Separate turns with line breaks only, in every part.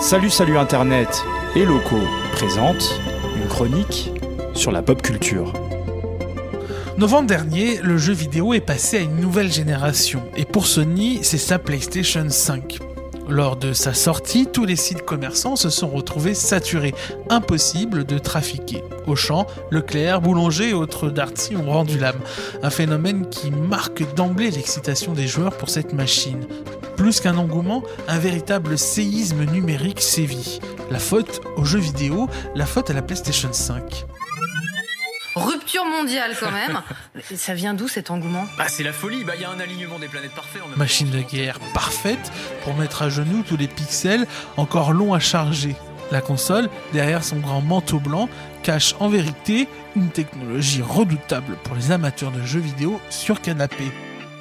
Salut salut Internet et locaux présente une chronique sur la pop culture.
Novembre dernier, le jeu vidéo est passé à une nouvelle génération et pour Sony, c'est sa PlayStation 5. Lors de sa sortie, tous les sites commerçants se sont retrouvés saturés, impossible de trafiquer. Auchan, Leclerc, Boulanger et autres Darty ont rendu l'âme, un phénomène qui marque d'emblée l'excitation des joueurs pour cette machine. Plus qu'un engouement, un véritable séisme numérique sévit. La faute aux jeux vidéo, la faute à la PlayStation 5.
Rupture mondiale quand même. Ça vient d'où cet engouement?
Bah c'est la folie, bah il y a un alignement des planètes parfait en même
Machine de guerre parfaite pour mettre à genoux tous les pixels encore longs à charger. La console, derrière son grand manteau blanc, cache en vérité une technologie redoutable pour les amateurs de jeux vidéo sur canapé.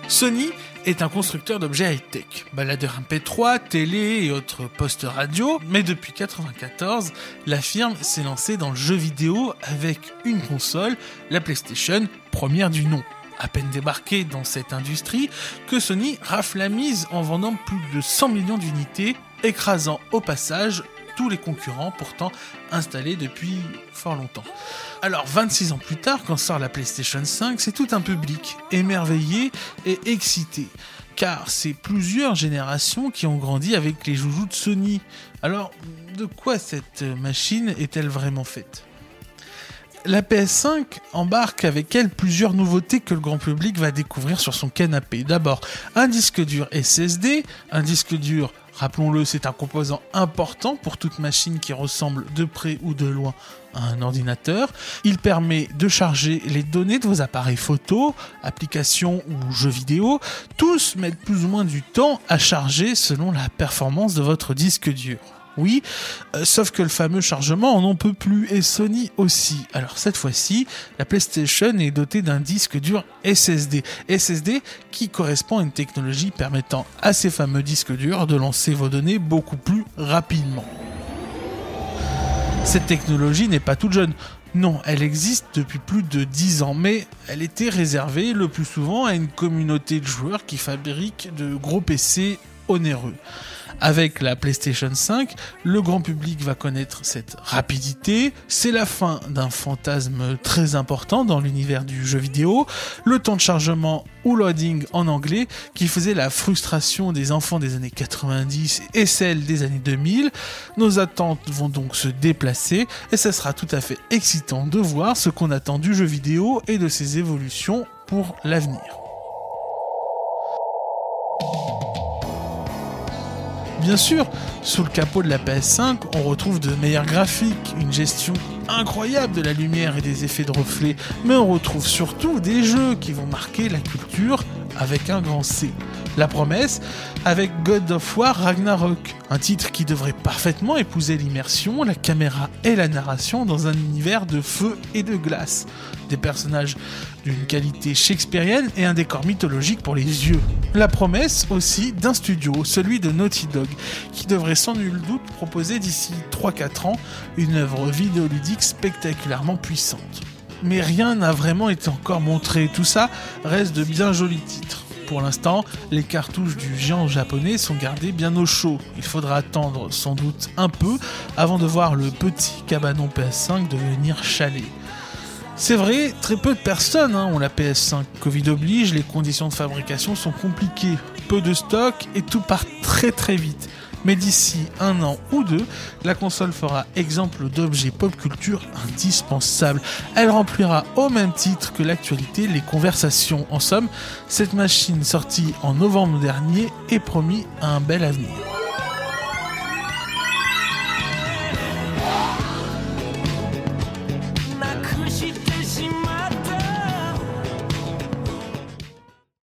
Sony est un constructeur d'objets high-tech, baladeur MP3, télé et autres postes radio, mais depuis 1994, la firme s'est lancée dans le jeu vidéo avec une console, la PlayStation, première du nom. À peine débarquée dans cette industrie, que Sony rafle la mise en vendant plus de 100 millions d'unités, écrasant au passage tous les concurrents pourtant installés depuis fort longtemps. Alors 26 ans plus tard, quand sort la PlayStation 5, c'est tout un public émerveillé et excité. Car c'est plusieurs générations qui ont grandi avec les joujoux de Sony. Alors, de quoi cette machine est-elle vraiment faite? La PS5 embarque avec elle plusieurs nouveautés que le grand public va découvrir sur son canapé. D'abord, un disque dur SSD, un disque dur Rappelons-le, c'est un composant important pour toute machine qui ressemble de près ou de loin à un ordinateur. Il permet de charger les données de vos appareils photo, applications ou jeux vidéo. Tous mettent plus ou moins du temps à charger selon la performance de votre disque dur oui, euh, sauf que le fameux chargement, on n'en peut plus, et Sony aussi. Alors cette fois-ci, la PlayStation est dotée d'un disque dur SSD. SSD qui correspond à une technologie permettant à ces fameux disques durs de lancer vos données beaucoup plus rapidement. Cette technologie n'est pas toute jeune. Non, elle existe depuis plus de 10 ans, mais elle était réservée le plus souvent à une communauté de joueurs qui fabriquent de gros PC onéreux. Avec la PlayStation 5, le grand public va connaître cette rapidité. C'est la fin d'un fantasme très important dans l'univers du jeu vidéo. Le temps de chargement ou loading en anglais qui faisait la frustration des enfants des années 90 et celle des années 2000. Nos attentes vont donc se déplacer et ce sera tout à fait excitant de voir ce qu'on attend du jeu vidéo et de ses évolutions pour l'avenir. Bien sûr, sous le capot de la PS5, on retrouve de meilleurs graphiques, une gestion incroyable de la lumière et des effets de reflets, mais on retrouve surtout des jeux qui vont marquer la culture avec un grand C. La promesse avec God of War Ragnarok, un titre qui devrait parfaitement épouser l'immersion, la caméra et la narration dans un univers de feu et de glace. Des personnages d'une qualité shakespearienne et un décor mythologique pour les yeux. La promesse aussi d'un studio, celui de Naughty Dog, qui devrait sans nul doute proposer d'ici 3-4 ans une œuvre vidéoludique spectaculairement puissante. Mais rien n'a vraiment été encore montré, tout ça reste de bien jolis titres. Pour l'instant, les cartouches du géant japonais sont gardées bien au chaud. Il faudra attendre sans doute un peu avant de voir le petit cabanon PS5 devenir chalet. C'est vrai, très peu de personnes hein, ont la PS5. Covid oblige, les conditions de fabrication sont compliquées. Peu de stock et tout part très très vite mais d'ici un an ou deux, la console fera exemple d'objet pop culture indispensable. Elle remplira au même titre que l'actualité les conversations. En somme, cette machine sortie en novembre dernier est promis un bel avenir.